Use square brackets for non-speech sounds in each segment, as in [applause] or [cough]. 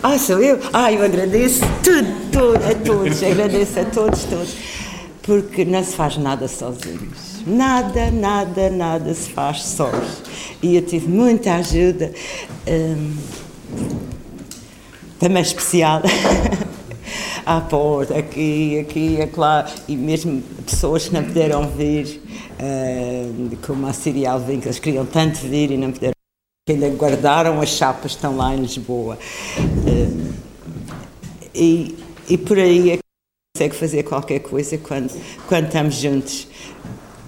Ah, sou eu? Ah, eu agradeço tudo, tudo, a todos, [laughs] agradeço a todos, todos, porque não se faz nada sozinhos. Nada, nada, nada se faz sós. E eu tive muita ajuda, hum, também especial. [laughs] à porta, aqui, aqui, acolá, e mesmo pessoas que não puderam vir, uh, como a Siri Alvim, que eles queriam tanto vir e não puderam que ainda guardaram as chapas, estão lá em Lisboa. Uh, e, e por aí é que consegue fazer qualquer coisa quando, quando estamos juntos.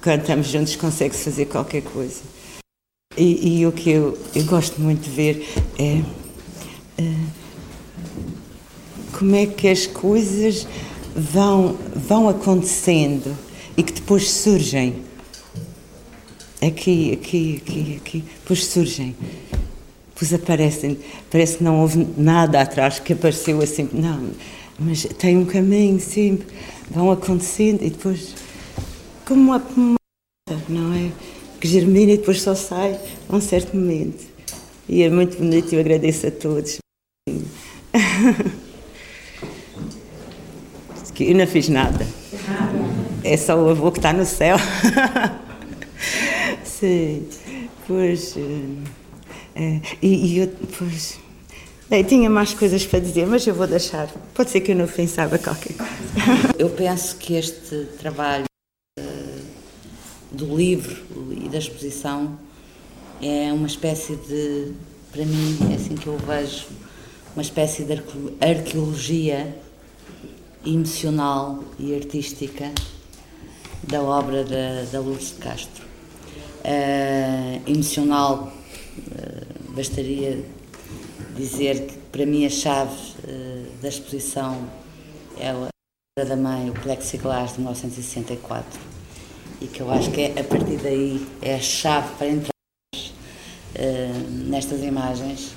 Quando estamos juntos consegue-se fazer qualquer coisa. E, e, o que eu, eu gosto muito de ver é uh, como é que as coisas vão, vão acontecendo e que depois surgem. Aqui, aqui, aqui, aqui, depois surgem. Depois aparecem. Parece que não houve nada atrás que apareceu assim. Não, mas tem um caminho sempre. Vão acontecendo e depois. Como uma, uma não é? Que germina e depois só sai a um certo momento. E é muito bonito e eu agradeço a todos. [laughs] eu não fiz nada. É só o avô que está no céu. [laughs] Sim, pois. É, e, e eu, pois. Bem, tinha mais coisas para dizer, mas eu vou deixar. Pode ser que eu fim saiba qualquer coisa. Eu penso que este trabalho uh, do livro e da exposição é uma espécie de, para mim, é assim que eu vejo, uma espécie de arqueologia emocional e artística da obra da, da Lourdes de Castro. Uh, emocional, uh, bastaria dizer que para mim a chave uh, da exposição é a da mãe, o plexiglass de 1964, e que eu acho que é, a partir daí é a chave para entrar nestas imagens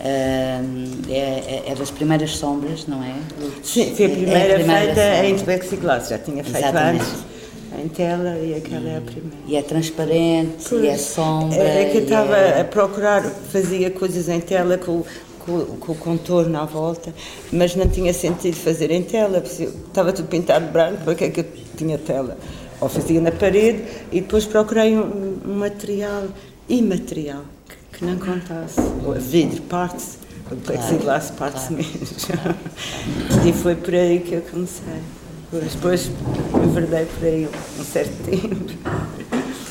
é, é, é, das primeiras sombras, não é? Sim, foi a primeira, é a primeira feita em plexiglass, já tinha feito Exatamente. antes em tela e aquela é a primeira. E é transparente, pois, e é sombra. É, é que eu estava é... a procurar, fazia coisas em tela com, com, com, o contorno à volta, mas não tinha sentido fazer em tela, porque estava tudo pintado branco, para que é que eu tinha tela? Ou fazia na parede e depois procurei um, um material imaterial que não contasse. O vidro parte-se, o plexiglass parte-se claro. mesmo. [laughs] e foi por aí que eu comecei. Depois enverdei por aí um certo tempo.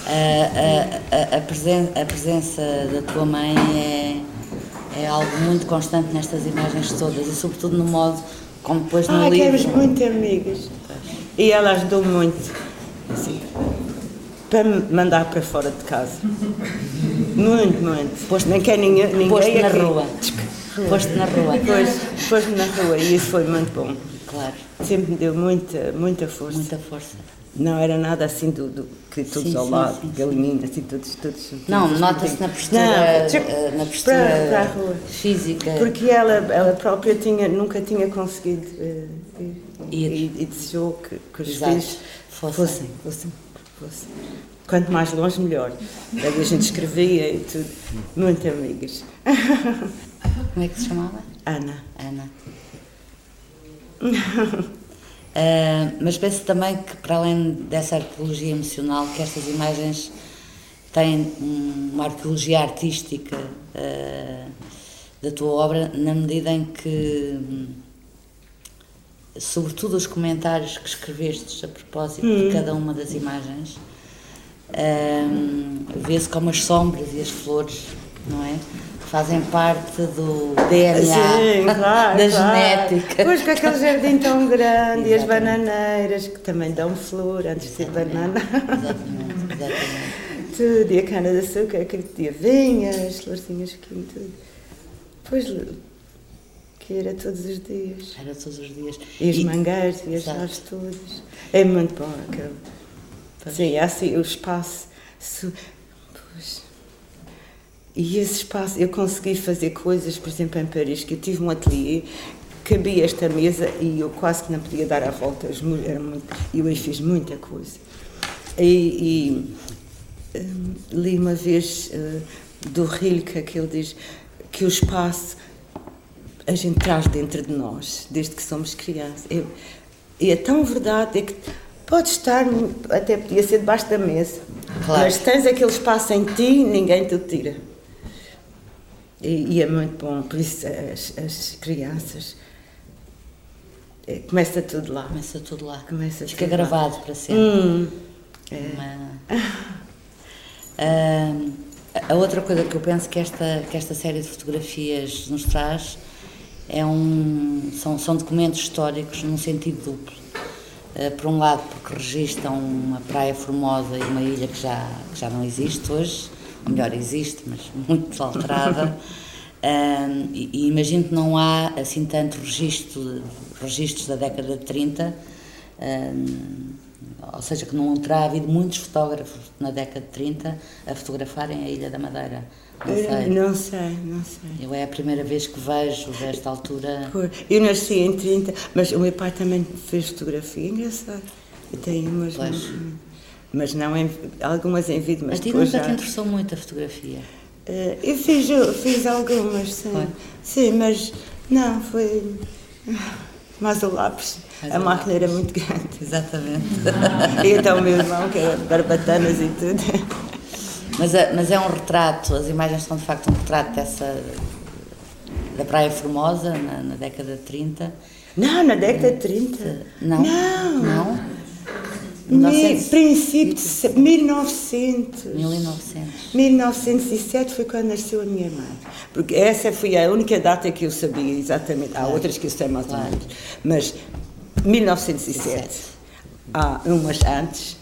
A, a, a, presen a presença da tua mãe é, é algo muito constante nestas imagens todas e sobretudo no modo como depois no ah, livro. Éramos muito amigas. E ela ajudou muito. Assim, para me mandar para fora de casa. Muito, muito. Posto, Nem quer ninguém, ninguém posto na aqui. rua. Posto na rua. Pois, posto na rua e isso foi muito bom. Claro. Sempre me deu muita, muita força. Muita força. Não era nada assim do, do que todos sim, ao sim, lado, sim, assim, todos, todos. todos não, nota-se na postura, não, eh, na postura para, para a rua. física. Porque ela, ela própria tinha, nunca tinha conseguido uh, ir, e, e desejou que, que os Exato. filhos fossem, fossem, fossem, fossem. Quanto mais longe, melhor. Daí a gente escrevia e tudo. Muito amigas. [laughs] Como é que se chamava? Ana. Ana. Uh, [laughs] mas penso também que, para além dessa arqueologia emocional, que estas imagens têm uma arqueologia artística uh, da tua obra, na medida em que, sobretudo, os comentários que escreveste a propósito hum. de cada uma das imagens um, vê-se como as sombras e as flores, não é? Fazem parte do DNA, Sim, [laughs] claro, da claro. genética. Pois com aquele jardim tão grande e as bananeiras que também dão flor antes de ser banana. Exatamente, exatamente. Tudo, e a cana de açúcar, aquele dia vinha, as florzinhas aqui, tudo. Pois que era todos os dias. Era todos os dias. E as mangueiras e as flores todas. É muito bom aquele. Sim, é assim, o espaço. Pois. E esse espaço, eu consegui fazer coisas, por exemplo, em Paris, que eu tive um ateliê, cabia esta mesa e eu quase que não podia dar a volta, era muito, eu aí fiz muita coisa. E, e um, li uma vez uh, do Rilke que ele diz que o espaço a gente traz dentro de nós, desde que somos crianças. Eu, e é tão verdade, é que pode estar, até podia ser debaixo da mesa, claro. mas tens aquele espaço em ti, ninguém te tira. E, e é muito bom, por isso as, as crianças. É, começa tudo lá. Começa tudo lá. Começa Fica gravado lá. para sempre. Hum, é. Uma... [laughs] uh, a outra coisa que eu penso que esta, que esta série de fotografias nos traz é um, são, são documentos históricos num sentido duplo. Uh, por um lado, porque registram uma praia formosa e uma ilha que já, que já não existe hoje, ou melhor, existe, mas muito alterada. [laughs] uh, e, e, imagino que não há assim tanto registro, registros da década de 30. Uh, ou seja, que não terá havido muitos fotógrafos na década de 30 a fotografarem a Ilha da Madeira. Não sei. Não sei, não sei. Eu é a primeira vez que vejo desta altura. Eu nasci em 30, mas o meu pai também fez fotografia, engraçado. E tem umas. Pois. Mas não em, algumas em vídeo, mas A ti nunca já... te interessou muito a fotografia? Uh, eu fiz, fiz algumas, sim. Foi? Sim, mas não, foi mais o lápis. a máquina era muito grande. Exatamente. [laughs] e então o meu irmão, que era barbatanas e tudo. Mas, é, mas é um retrato, as imagens são de facto um retrato dessa. da Praia Formosa, na, na década de 30. Não, na década de 30. Não. Não. Não? Princípio de 1900. 1900. 1907 foi quando nasceu a minha mãe. Porque essa foi a única data que eu sabia exatamente. Há outras que eu sei mais claro. ou menos. Mas 1907. Há umas antes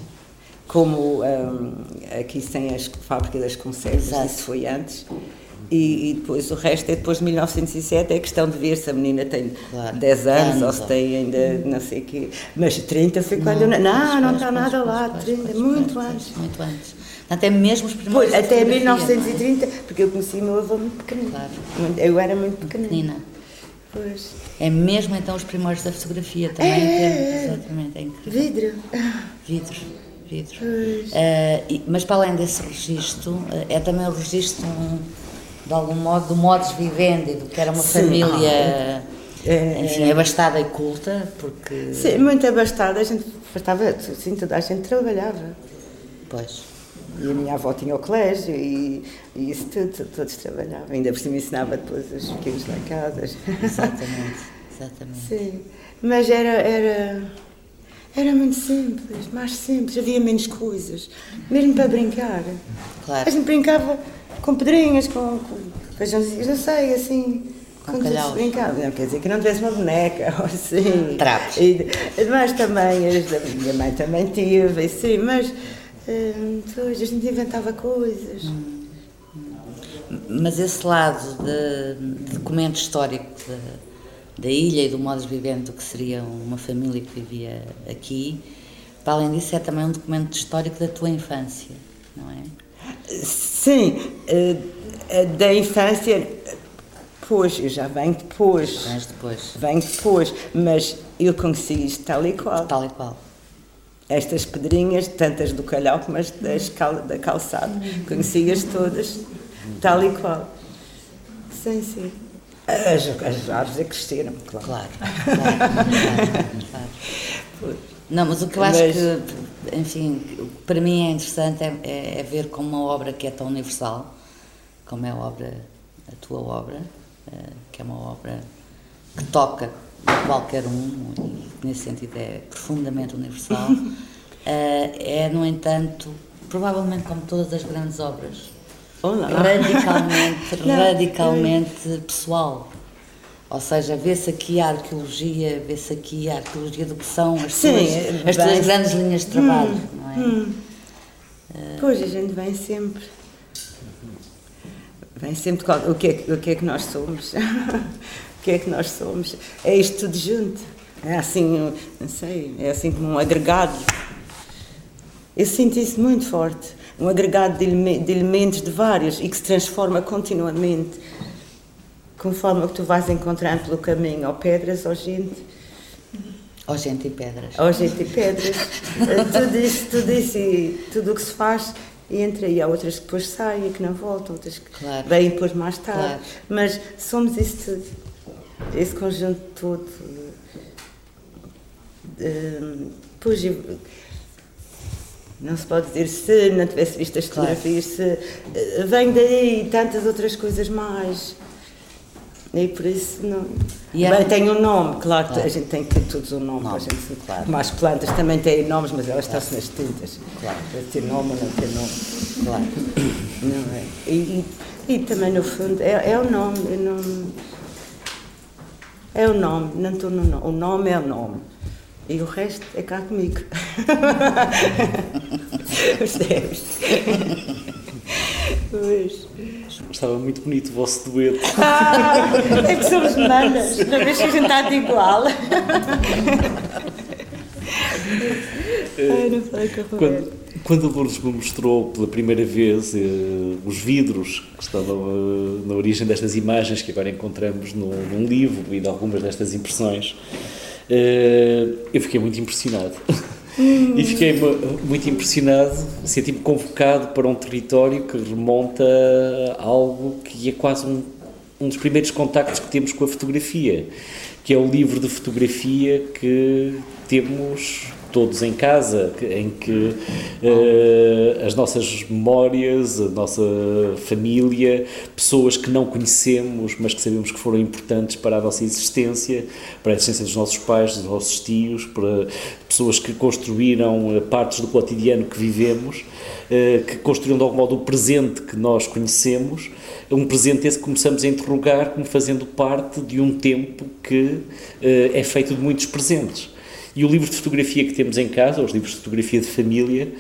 como um, aqui sem as fábricas das conservas, Exato. isso foi antes. E, e, depois o resto é depois de 1907, é questão de ver se a menina tem claro. 10 anos, anos ou se tem ainda não sei o quê. Mas 30 foi quando. Não, não, não está nada lá, 30, muito antes. Muito antes. Até mesmo os primeiros. Pois, até 1930, porque eu conheci o meu avô muito pequenino. Claro. Eu era muito pequenina. Pois. É mesmo então os primeiros da fotografia também. É, exatamente, é incrível. Vidro. Vidro vidro. Uh, e, mas para além desse registro, uh, é também o registro, um, de algum modo, do modus vivendi, do que era uma Sim. família. É, enfim, abastada e culta, porque... Sim, muito abastada, a gente estava, sim, toda a gente trabalhava. Pois. E a minha avó tinha o colégio e, e isso tudo, todos trabalhavam. Ainda por cima ensinava depois os pequenos lá em casa. Exatamente, [laughs] exatamente. Sim, mas era, era era muito simples, mais simples, havia menos coisas, mesmo para brincar. Claro. A gente brincava com pedrinhas, com, com feijãozinhos, não sei, assim. Com brincava, não quer dizer que não tivesse uma boneca ou [laughs] assim. Trapos. E, mas também, a minha mãe também tive, assim, mas hum, depois a gente inventava coisas. Hum. Mas esse lado de, de documento histórico de da ilha e do modo de viver do que seria uma família que vivia aqui. Para além disso, é também um documento histórico da tua infância, não é? Sim, eh, eh, da infância, pois, eu já venho depois. Vens depois. Venho depois, mas eu conheci isto tal e qual. Tal e qual. Estas pedrinhas, tantas do calhau como as das cal, da calçada, conheci-as todas, tal e qual. Sim, sim. As, as árvores é cresceram, claro. Claro, claro, [laughs] claro. Não, mas o que eu acho mas... que, enfim, para mim é interessante é, é, é, ver como uma obra que é tão universal, como é a obra, a tua obra, uh, que é uma obra que toca qualquer um, e nesse sentido é profundamente universal, uh, [laughs] é, no entanto, provavelmente como todas as grandes obras, Olá. radicalmente, [laughs] radicalmente pessoal. Ou seja, vê-se aqui a arqueologia, vê-se aqui a arqueologia do que são as, Sim, tuas, as tuas grandes linhas de trabalho, hum, não é? Hum. Uh, pois, a gente vem sempre. Vem sempre o que é, o que, é que nós somos. [laughs] o que é que nós somos. É isto tudo junto. É assim, não sei, é assim como um agregado. Eu sinto isso muito forte um agregado de, elementos de vários e que se transforma continuamente, conforme o que tu vais encontrando pelo caminho, ou pedras, ou gente. Ou gente e pedras. Ou gente e pedras. Eh, tudo isso, tudo isso e tudo o que se faz entra e há outras que depois saem e que não voltam, outras que claro. vêm depois mais tarde. Claro. Mas somos esse conjunto todo. pois, não se pode dizer se não tivesse visto as fotografias, claro. se vem daí tantas outras coisas mais. E por isso não. E Bem, tem um nome, claro, claro, a gente tem que ter todos um nome, nome. a gente claro. Como as plantas também têm nomes, mas elas claro. estão-se nas tintas. Claro. Para ter nome ou não ter nome. Claro. Não é? E, e, e também no fundo é, é o nome, não. É o nome, não estou no nome. O nome é o nome. E o resto é cá comigo. [laughs] [laughs] Percebes? Pois. Estava muito bonito o vosso dueto. Ah, é que somos manas, na vez que a gente está de igual. Ai, não sei quando, quando a Lourdes me mostrou pela primeira vez eh, os vidros que estavam eh, na origem destas imagens que agora encontramos no, num livro e de algumas destas impressões, eh, eu fiquei muito impressionado. E fiquei muito impressionado, senti-me convocado para um território que remonta a algo que é quase um, um dos primeiros contactos que temos com a fotografia, que é o livro de fotografia que temos todos em casa, em que uh, as nossas memórias, a nossa família, pessoas que não conhecemos, mas que sabemos que foram importantes para a nossa existência, para a existência dos nossos pais, dos nossos tios, para pessoas que construíram eh, partes do cotidiano que vivemos, uh, que construíram de algum modo o presente que nós conhecemos, um presente esse que começamos a interrogar como fazendo parte de um tempo que uh, é feito de muitos presentes. E o livro de fotografia que temos em casa, os livros de fotografia de família,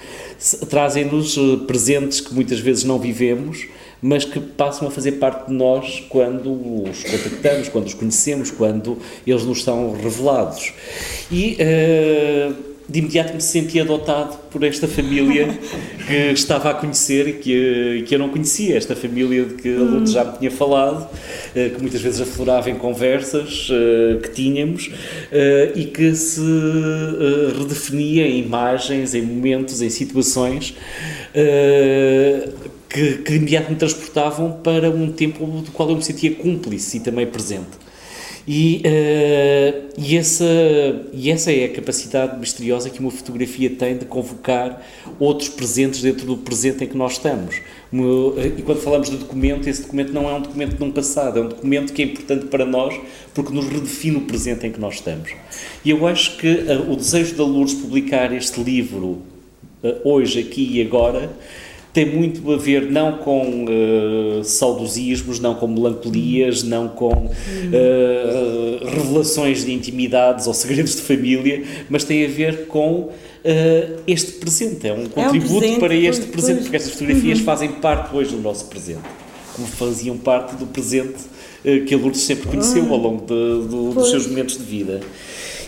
trazem-nos eh, presentes que muitas vezes não vivemos, mas que passam a fazer parte de nós quando os contactamos, quando os conhecemos, quando eles nos são revelados. E uh, de imediato me senti adotado por esta família que estava a conhecer e que, que eu não conhecia, esta família de que a Lourdes já me tinha falado, eh, que muitas vezes aflorava em conversas eh, que tínhamos eh, e que se redefinia em imagens, em momentos, em situações que, que imediato me transportavam para um tempo do qual eu me sentia cúmplice e também presente. E, uh, e, essa, e essa é a capacidade misteriosa que uma fotografia tem de convocar outros presentes dentro do presente em que nós estamos. Eh, e quando falamos de documento, esse documento não é um documento de um passado, é um documento que é importante para nós porque nos redefine o presente em que nós estamos. E eu acho que uh, o desejo da Lourdes publicar este livro uh, hoje, aqui e agora tem muito a ver não com uh, saudosismos, não com melancolias, não com uh, revelações de intimidades ou segredos de família, mas tem a ver com uh, este presente. É um contributo é um presente, para este pois, presente, porque estas fotografias uhum. fazem parte hoje do nosso presente, como faziam parte do presente que a Lourdes sempre conheceu uhum. ao longo de, de, dos seus momentos de vida.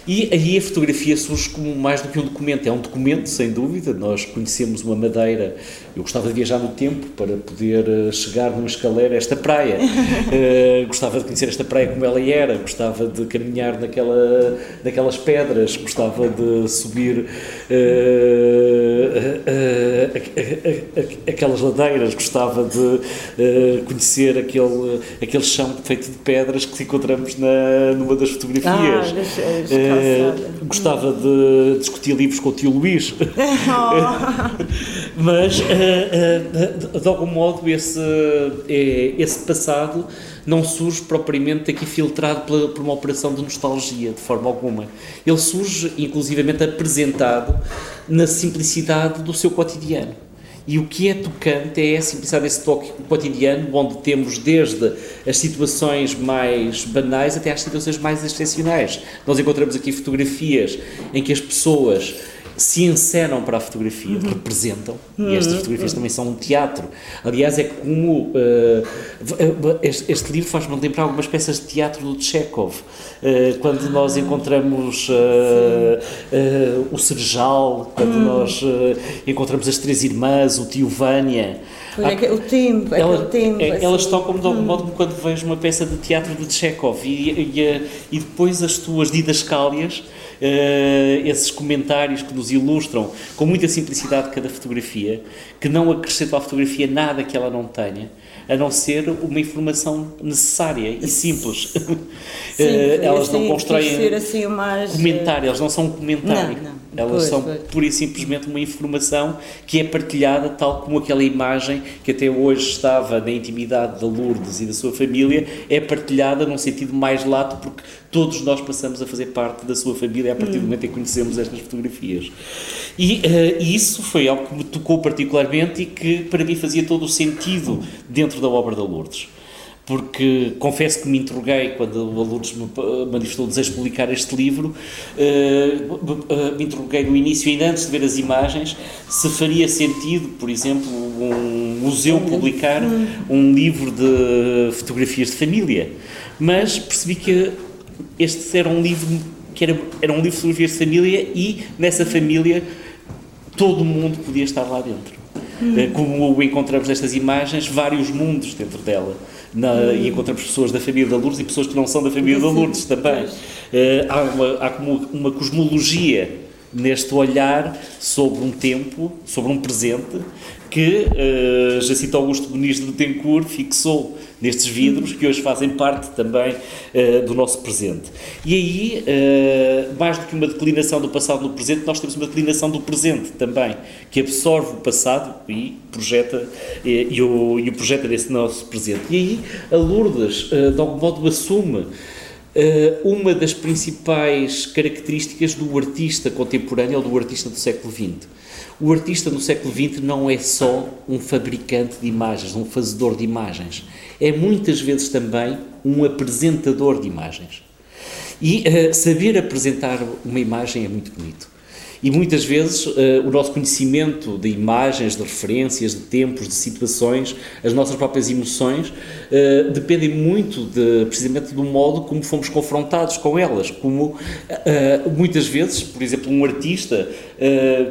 E aí a fotografia surge como mais do que um documento, é um documento, sem dúvida. Nós conhecemos uma madeira. Eu gostava de viajar no tempo para poder eh, chegar numa escaleira a esta praia. uh, [laughs] gostava de conhecer esta praia como ela era, gostava de caminhar naquela, naquelas pedras, gostava de subir uh, uh, aquelas ladeiras, gostava de conhecer aquele, aquele chão feito de pedras que encontramos na, numa das fotografias. Ah, Uh, gostava de discutir livros com o tio Luís, oh. [laughs] [laughs] mas uh, uh, de algum modo esse, esse passado não surge propriamente aqui filtrado pela, por uma operação de nostalgia, de forma alguma. Ele surge, inclusivamente, apresentado na simplicidade do seu cotidiano. E o que é tocante é a simplicidade desse toque cotidiano, onde temos desde as situações mais banais até às situações mais excepcionais. Nós encontramos aqui fotografias em que as pessoas se encenam para a fotografia, uhum. representam, uhum. e estas fotografias uhum. também são um teatro. Aliás, é como. Uh, este, este, livro faz-me lembrar algumas peças de teatro do Chekhov, uh, quando nós encontramos uh, o Serjal, quando uhum. nós encontramos as Três Irmãs, o Tio Vânia. Há, o tempo, ela, tempo. É, assim. Elas tocam de algum hum. modo como quando vejo uma peça de teatro de Chekhov e, e, e depois as tuas didascálias uh, esses comentários que nos ilustram com muita simplicidade cada fotografia, que não acrescentam à fotografia nada que ela não tenha, a não ser uma informação necessária e simples. Sim, uh, elas não constroem assim mais... comentário, elas não são um comentário. Não, não. Elas pois, são pois. pura e simplesmente uma informação que é partilhada, tal como aquela imagem que até hoje estava na intimidade da Lourdes e da sua família, é partilhada num sentido mais lato, porque todos nós passamos a fazer parte da sua família a partir do momento em que conhecemos estas fotografias. E uh, isso foi algo que me tocou particularmente e que para mim fazia todo o sentido dentro da obra da Lourdes porque confesso que me interroguei quando a Lourdes me manifestou o desejo de publicar este livro, uh, me interroguei no início, ainda antes de ver as imagens, se faria sentido, por exemplo, um museu publicar um livro de fotografias de família. Mas percebi que este era um livro que era, era um livro de fotografias de família e nessa família todo mundo podia estar lá dentro. Hum. Como o encontramos nestas imagens, vários mundos dentro dela. Na, hum. E encontramos pessoas da família da Lourdes e pessoas que não são da família da Lourdes também. Uh, há, uma, há como uma cosmologia neste olhar sobre um tempo, sobre um presente, que uh, Jacinto Augusto Muniz de Betancourt fixou nestes vidros, que hoje fazem parte também uh, do nosso presente. E aí, uh, mais do que uma declinação do passado no presente, nós temos uma declinação do presente também, que absorve o passado e projeta, e, e, o, e o projeta nesse nosso presente. E aí, a Lourdes, de algum modo, assume uma das principais características do artista contemporâneo ou do artista do século XX. O artista no século XX não é só um fabricante de imagens, um fazedor de imagens. É muitas vezes também um apresentador de imagens. E uh, saber apresentar uma imagem é muito bonito. E muitas vezes uh, o nosso conhecimento de imagens, de referências, de tempos, de situações, as nossas próprias emoções, uh, dependem muito de, precisamente do modo como fomos confrontados com elas. Como uh, muitas vezes, por exemplo, um artista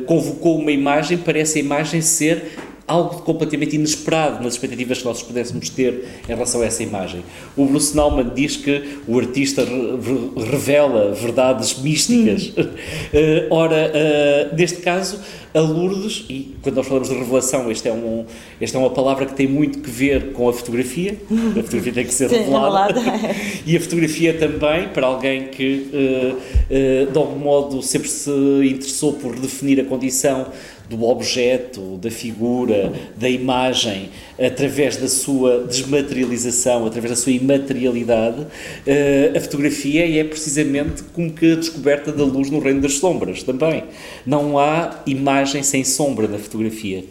convocou uma imagem para essa imagem ser algo completamente inesperado nas expectativas que nós pudéssemos ter em relação a essa imagem. O Bruce Nauman diz que o artista re revela verdades místicas. Hum. Uh, [laughs] ora, uh, neste caso, a Lourdes, e quando nós falamos de revelação, esta é, um, esta é uma palavra que tem muito que ver com a fotografia, a fotografia tem que ser [laughs] revelada, [laughs] e a fotografia também, para alguém que, uh, de algum modo, sempre se interessou por definir a condição do objeto, da figura, da imagem, através da sua desmaterialização, através da sua imaterialidade, eh, a fotografia é precisamente como que a descoberta da luz no reino das sombras também. Não há imagem sem sombra na fotografia.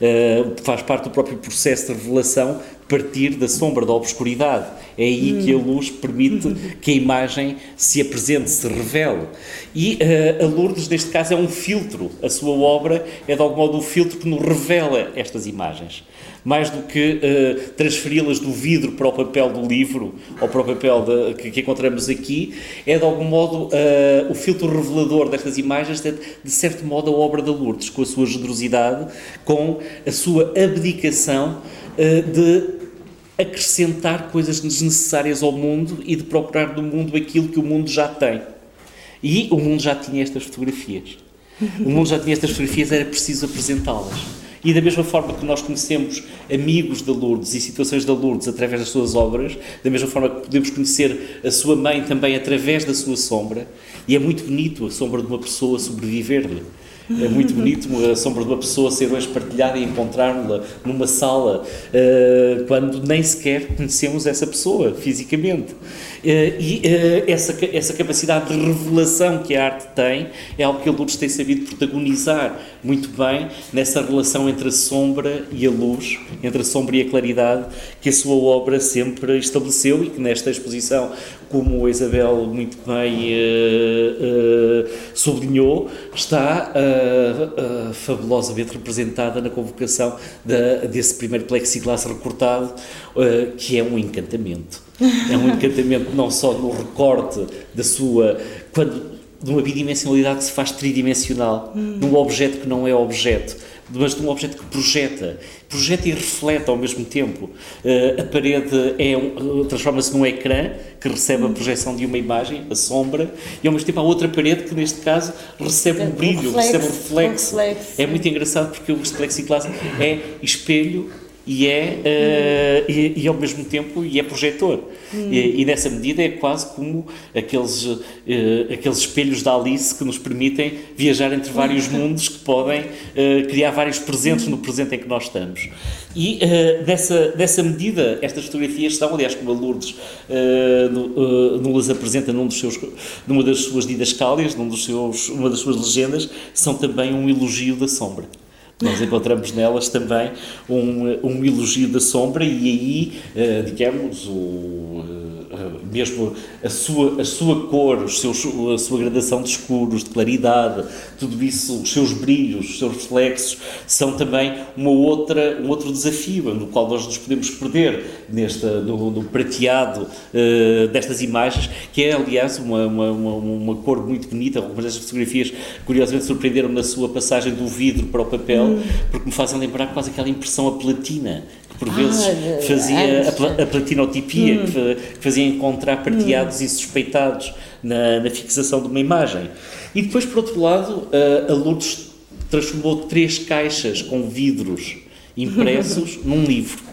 Uh, faz parte do próprio processo de revelação partir da sombra, da obscuridade. É aí hum. que a luz permite que a imagem se apresente, se revele. E uh, a Lourdes, neste caso, é um filtro. A sua obra é, de algum modo, um filtro que nos revela estas imagens. Mais do que uh, transferi-las do vidro para o papel do livro ou para o papel de, que, que, encontramos aqui, é, de algum modo, uh, o filtro revelador destas imagens, de, de certo modo, a obra da Lourdes, com a sua generosidade, com a sua abdicação de acrescentar coisas desnecessárias ao mundo e de procurar do mundo aquilo que o mundo já tem. E o mundo já tinha estas fotografias. O mundo já tinha estas fotografias, era preciso apresentá-las. E da mesma forma que nós conhecemos amigos da Lourdes e situações da Lourdes através das suas obras, da mesma forma que podemos conhecer a sua mãe também através da sua sombra, e é muito bonito a sombra de uma pessoa sobreviver-lhe. É muito bonito a sombra de uma pessoa ser hoje partilhada e encontrarmos-la numa sala uh, quando nem sequer conhecemos essa pessoa fisicamente. Uh, e uh, essa, essa capacidade de revelação que a arte tem é algo que a Lourdes tem sabido protagonizar muito bem nessa relação entre a sombra e a luz, entre a sombra e a claridade, que a sua obra sempre estabeleceu e que nesta exposição, como a Isabel muito bem sublinhou, está uh, uh, fabulosamente representada na convocação da, desse primeiro plexiglass recortado, uh, que é um encantamento. É um encantamento não só no recorte da sua. Quando, de uma bidimensionalidade que se faz tridimensional, hum. num objeto que não é objeto mas de um objeto que projeta, projeta e reflete ao mesmo tempo. Uh, a parede é um, transforma-se num ecrã que recebe a projeção de uma imagem, a sombra, e ao mesmo tempo há outra parede que neste caso recebe um brilho, um reflexo, recebe um reflexo. um reflexo. É muito engraçado porque o plexiglass é espelho e é uh, e, e, ao mesmo tempo e é projetor. Hum. e, e, nessa medida é quase como aqueles uh, aqueles espelhos da Alice que nos permitem viajar entre vários [laughs] mundos que podem uh, criar vários presentes no presente em que nós estamos. E dessa dessa medida estas fotografias são aliás como a Lourdes nos apresenta num dos seus numa das suas didascálias num dos seus uma das suas legendas são também um elogio da sombra nós encontramos nelas também um, um elogio da sombra e aí, uh, digamos, o, mesmo a sua, a sua cor, os seus, a sua gradação de escuros, de claridade, tudo isso, os seus brilhos, os seus reflexos, são também uma outra, um outro desafio no qual nós nos podemos perder nesta, no, no prateado uh, destas imagens, que é, aliás, uma, uma, uma, uma cor muito bonita. Algumas destas fotografias, curiosamente, surpreenderam-me na sua passagem do vidro para o papel, porque me fazem lembrar quase aquela impressão a platina por vezes ah, fazia a, a platinotipia, hum. que, fazia encontrar parteados hum. insuspeitados na, na, fixação de uma imagem. E depois, por outro lado, a, a Lourdes transformou três caixas com vidros impressos [laughs] num livro.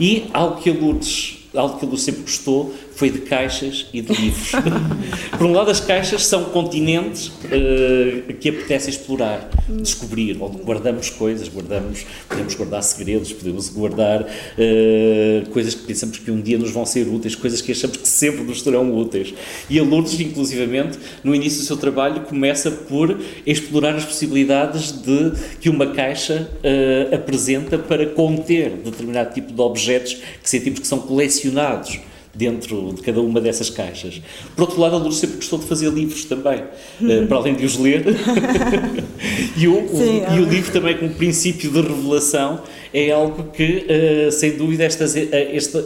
E algo que a Lourdes, algo que a Lourdes sempre gostou foi de caixas e de livros. [laughs] Por um lado, as caixas são continentes uh, que apetece explorar, descobrir, onde guardamos coisas, guardamos, podemos guardar segredos, podemos guardar uh, coisas que pensamos que um dia nos vão ser úteis, coisas que achamos que sempre nos serão úteis. E a Lourdes, inclusivamente, no início do seu trabalho, começa por explorar as possibilidades de que uma caixa uh, apresenta para conter determinado tipo de objetos que sentimos que são colecionados dentro de cada uma dessas caixas. Por outro lado, a Lourdes sempre gostou de fazer livros também, uh, para além de os ler. [laughs] e, o, Sim, o, e o livro também como princípio de revelação é algo que, uh, sem dúvida, estas, uh, este,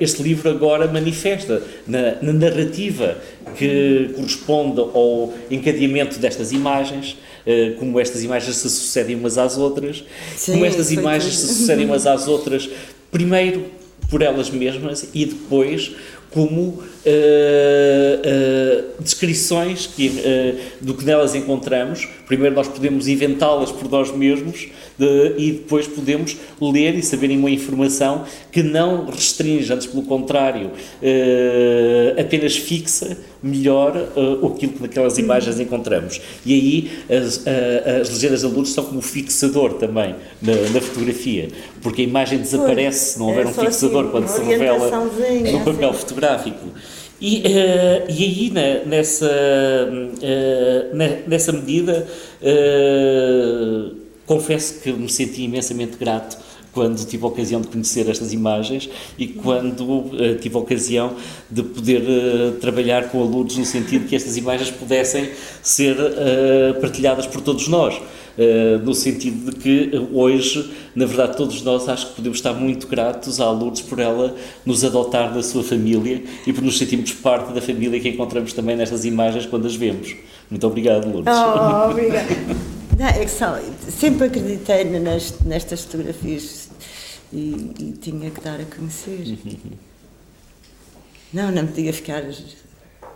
este livro agora manifesta na, na narrativa que corresponde ao encadeamento destas imagens, como estas imagens se sucedem umas às outras, Sim, como estas imagens tudo. se sucedem umas [laughs] às outras, primeiro por elas mesmas e depois como uh, uh, descrições que, uh, do que nelas encontramos. Primeiro nós podemos inventá-las por nós mesmos de, e depois podemos ler e saber uma informação que não restringe, antes pelo contrário, apenas fixa melhor aquilo que naquelas imagens encontramos. E aí as, as legendas da luz são como fixador também na, na fotografia, porque a imagem desaparece se não houver é um fixador assim, quando se revela no papel fotográfico fotográfico. E, uh, e aí, na, nessa, uh, nessa medida, uh, confesso que me senti imensamente grato quando tive a ocasião de conhecer estas imagens e quando uh, tive a ocasião de poder uh, trabalhar com alunos no sentido que estas imagens pudessem ser uh, partilhadas por todos nós. No sentido de que hoje, na verdade, todos nós acho que podemos estar muito gratos à Lourdes por ela nos adotar da sua família e por nos sentirmos parte da família que encontramos também nestas imagens quando as vemos. Muito obrigado, Lourdes. Oh, obrigada. Não, é que sempre acreditei nestas fotografias e, e, tinha que dar a conhecer. Não, não podia ficar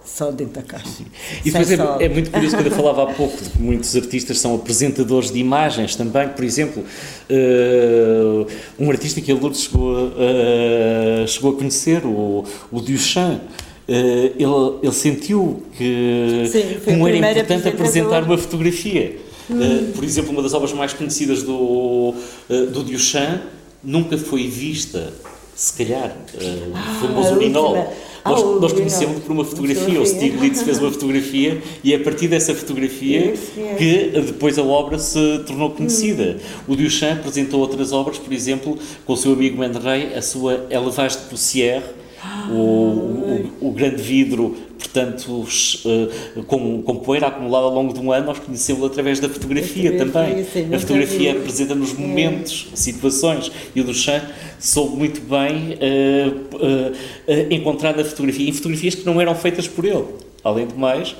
só dentro da caixa. E depois é, é, muito curioso quando eu falava há pouco de que muitos artistas são apresentadores de imagens também. Por exemplo, uh, um artista que a Lourdes chegou, uh, chegou a conhecer, o, o Duchamp. Uh, ele, ele sentiu que Sim, como era importante apresentar uma fotografia. Hum. por exemplo, uma das obras mais conhecidas do, do Duchamp nunca foi vista, se calhar, o ah, famoso urinol. Nós, oh, nós conhecemos por uma fotografia, o Stiglitz fez uma fotografia e é a partir dessa fotografia que depois a obra se tornou conhecida. Hum. O Duchamp apresentou outras obras, por exemplo, com o seu amigo Menderrey, a sua Elevage de Poussière, o, o, o, grande vidro, portanto, uh, com, com poeira acumulada ao longo de um ano, nós conhecemos através da fotografia, também. Sim, a fotografia apresenta-nos momentos, é. situações, e o Duchamp soube muito bem uh, uh, encontrar na fotografia, em fotografias que não eram feitas por ele. Além do mais,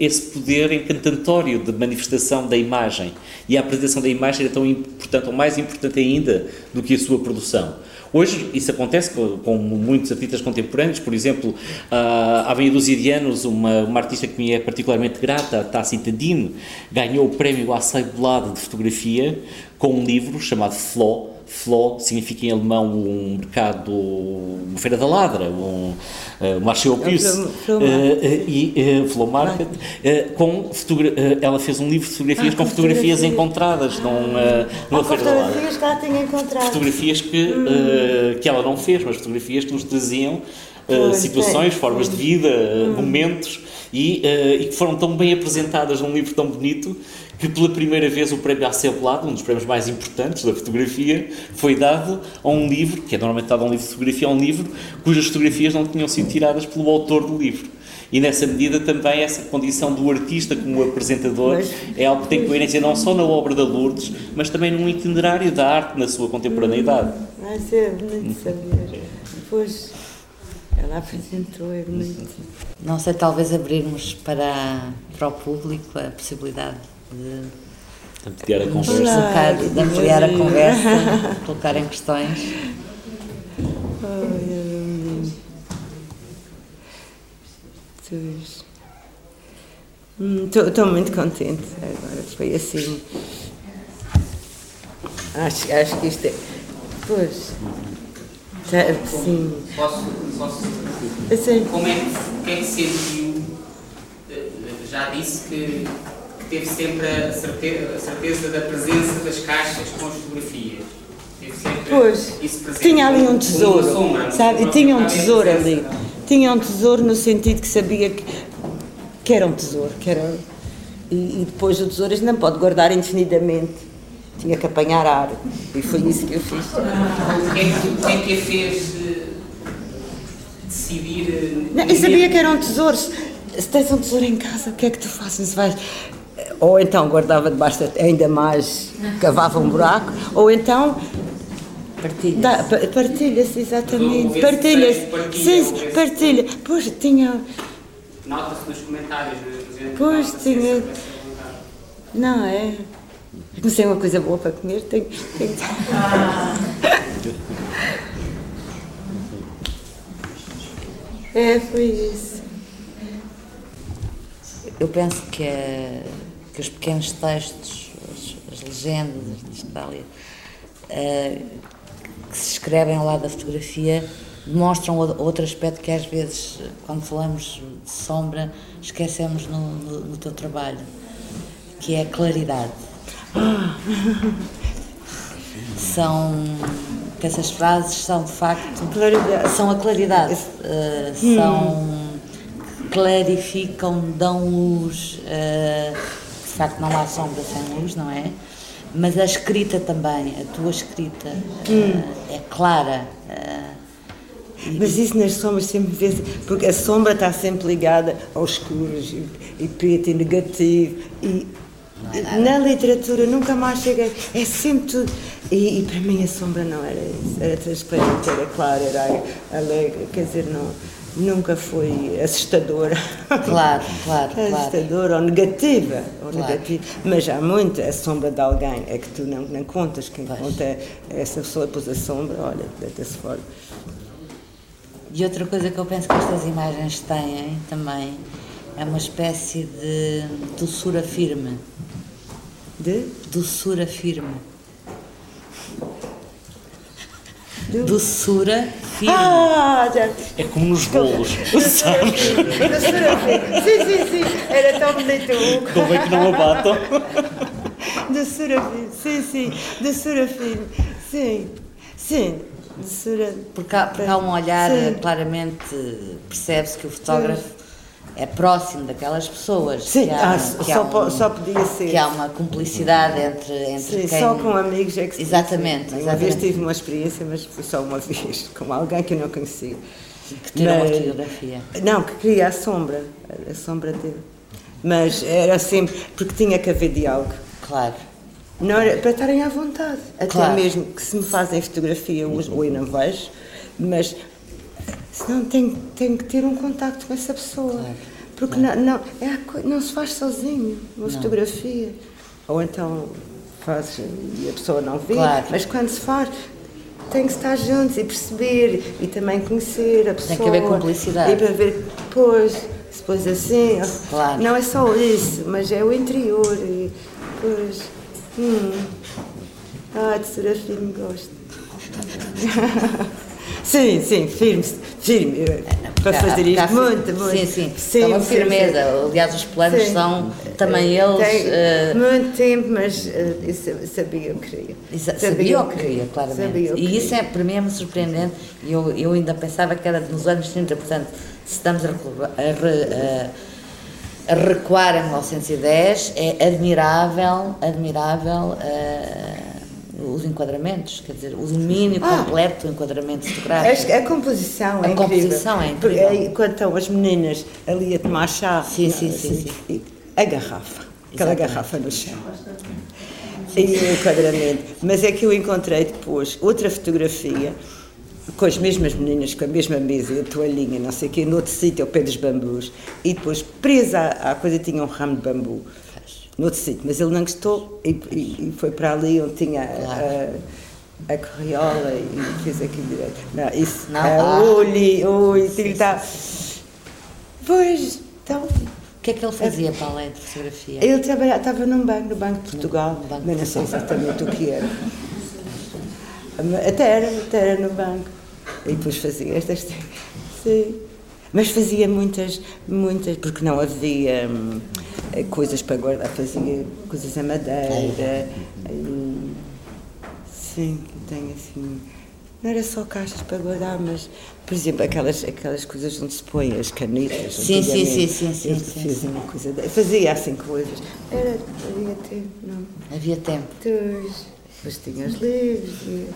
esse poder encantatório de manifestação da imagem. E a apresentação da imagem é tão importante, ou mais importante ainda, do que a sua produção. Hoje isso acontece com, com muitos artistas contemporâneos, por exemplo, uh, há meia dúzia de anos uma, uma artista que me é particularmente grata, Tacita Dean, ganhou o prémio Acebolado de Fotografia com um livro chamado Flaw, Flo significa em alemão um mercado, uma feira da ladra, um, uh, Marcheopus, uh, e uh, Flo Market, uh, com ela fez um livro de fotografias ah, com fotografias, encontradas num, uh, numa ah, feira da ladra. Fotografias que ela tinha encontrado. Fotografias que, hum. que ela não fez, mas fotografias que nos traziam uh, situações, formas de vida, hum. momentos, e, uh, e que foram tão bem apresentadas num livro tão bonito que pela primeira vez o prémio Hasselblad, um dos prémios mais importantes da fotografia, foi dado a um livro, que é normalmente dado a um livro de fotografia, a um livro cujas fotografias não tinham sido tiradas pelo autor do livro. E nessa medida também essa condição do artista como apresentador mas, é algo que tem coerência não só na obra da Lourdes, mas também num itinerário da arte na sua contemporaneidade. Vai ser bonito saber. Pois, ela apresentou, é bonito. Não sei, talvez abrirmos para, para o público a possibilidade de ampliar a conversa. Colocar, de ampliar a conversa, colocar em questões. Estou hum, muito contente agora, foi assim. Acho, acho que isto é. Pois. Tá, sim. Posso, posso assim. Como é que, que é que sentiu? Eh, já disse que teve sempre a certeza, a certeza da presença das caixas com as fotografias. Pois, tinha ali um tesouro, sombra, sabe? E tinha um tesouro ali. Tinha um tesouro no sentido que sabia que, que era um tesouro, que era... E, e depois o tesouro não pode guardar indefinidamente. Tinha que apanhar ar. E foi isso que eu fiz. O que é que, o que, é que a fez eh, decidir... Eh, não, eu sabia que era um tesouro. Se tens um tesouro em casa, o que é que tu fazes? Vais ou então guardava debaixo ainda mais, cavava um buraco, ou então Partilha-se. Partilha-se, exatamente. Partilha-se. Sim, partilha. Pois tinha. Nota-se nos comentários. Pois tinha. Não é? Não sei uma coisa boa para comer, tenho. tenho... Ah. [laughs] é, foi isso. Eu penso que é que os pequenos textos, as, as legendas, está ali, uh, que se escrevem ao lado da fotografia, demonstram outro aspecto que às vezes, quando falamos de sombra, esquecemos no, no, no teu trabalho, que é a claridade. São que essas frases são de facto claridade. são a claridade, uh, são clarificam, dão luz. Uh, facto não há sombra sem luz, não é? Mas a escrita também, a tua escrita hum. uh, é clara. Uh, mas isso nas sombras sempre vê porque a sombra está sempre ligada aos escuros e, e preto e negativo e é na literatura nunca mais chega, é sempre tudo. E, e, para mim a sombra não era isso, era transparente, era clara, era alegre, quer dizer, não nunca foi assustadora. Claro, [laughs] claro, assustadora ou negativa, ou claro. negativa. Mas há muito a sombra de alguém, é que tu não, não contas, quem pois. conta é essa pessoa pôs a sombra, olha, deita-se fora. E outra coisa que eu penso que estas imagens têm também é uma espécie de doçura firme. De? Doçura firme Doçura firme. Ah, já. É como nos bolos, sabes? Doçura firme. Sim, sim, sim. Era tão bonito. Como é que não abatam? Doçura firme. Sim, sim. Doçura firme. Sim. Sim. Doçura. Porque há, porque há um olhar, sim. claramente percebe-se que o fotógrafo. É próximo daquelas pessoas. Sim, que há, ah, que só, um, só podia ser. Que há uma cumplicidade entre, entre Sim, quem... só com amigos é que se Exatamente. exatamente. Uma vez tive uma experiência, mas foi só uma vez, [laughs] com alguém que eu não conhecia. Que tirou mas, uma fotografia. Não, que queria a sombra, a sombra dele. Mas era sempre, porque tinha que haver diálogo. Claro. Não era, para estarem à vontade. Até claro. mesmo que se me fazem fotografia hoje, ou eu não vejo, mas Senão tem, tem que ter um contacto com essa pessoa. Claro, porque. Não, não, é não se faz sozinho uma não. fotografia. Ou então faz e a pessoa não vê, claro. mas quando se faz tem que estar juntos e perceber e também conhecer a pessoa. Tem que haver cumplicidade. E para ver, pois, depois assim, claro. não é só isso, mas é o interior. E, pois, hum, ah, de Serafim gosto. [laughs] sim, sim, firme, firme. Para fazer isto, Há- muito, muito. Sim, sim. sim é sim, firmeza. sim. Aliás, os planos Sim. são também eles. Tem eh, muito tempo, mas eh, eu sa- sabia que queria. Sabia que queria, claramente. Sabia o que e isso queria. é, para mim é muito surpreendente. Eu, eu ainda pensava que era nos anos 30, portanto, se estamos a, a, a- a recuar em 1910, é admirável, admirável eh, os enquadramentos, quer dizer, o domínio Ah. completo do enquadramento fotográfico. A, a composição A é incrível. composição é incrível. Porque aí, Quando estão as meninas ali a tomar chá, Sim, sim, sim, assim, sim. e a garrafa, aquela Exatamente. garrafa no chão. E o enquadramento. Mas é que eu encontrei depois outra fotografia com as mesmas meninas, com a mesma mesa e a toalhinha, não sei o quê, noutro sítio ao pé dos bambus. E depois, presa à, à coisa, tinha um ramo de bambu. Noutro sítio. Mas ele não gostou e, e- e foi para ali onde tinha a, a corriola e fez aquilo direito. Não, isso. Não, ah, ui, ele está. Pois, então. O que é que ele fazia para além de fotografia? Ele trabalhava, estava num banco, no Banco de Portugal, no Banco mas não sei exatamente o que era. Até era, até era no banco. E depois fazia estas. [laughs] Sim. Mas fazia muitas, muitas, porque não havia hum, coisas para guardar, fazia coisas a madeira. e- sim, tem assim. Não era só caixas para guardar, mas, por exemplo, aquelas, aquelas coisas onde se põem as canetas. Sim, sim, sim, sim, sim, Eu sim, fiz sim. uma coisa de- fazia assim coisas. Era, havia tempo, não. Havia tempo. Depois, depois tinha os livros. E...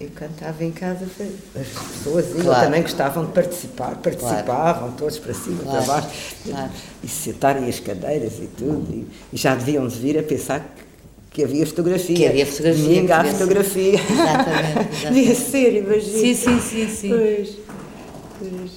Eu cantava em casa, as pessoas iam, Claro. também gostavam de participar, participavam todos para cima, Claro, para baixo, claro. e se sentarem as cadeiras e tudo, e, e já deviam de vir a pensar que, que havia fotografia. Que havia fotografia, Domingo há fotografia. Exatamente, [laughs] exatamente. Devia ser, imagina. Sim, sim, sim, sim. Pois, pois.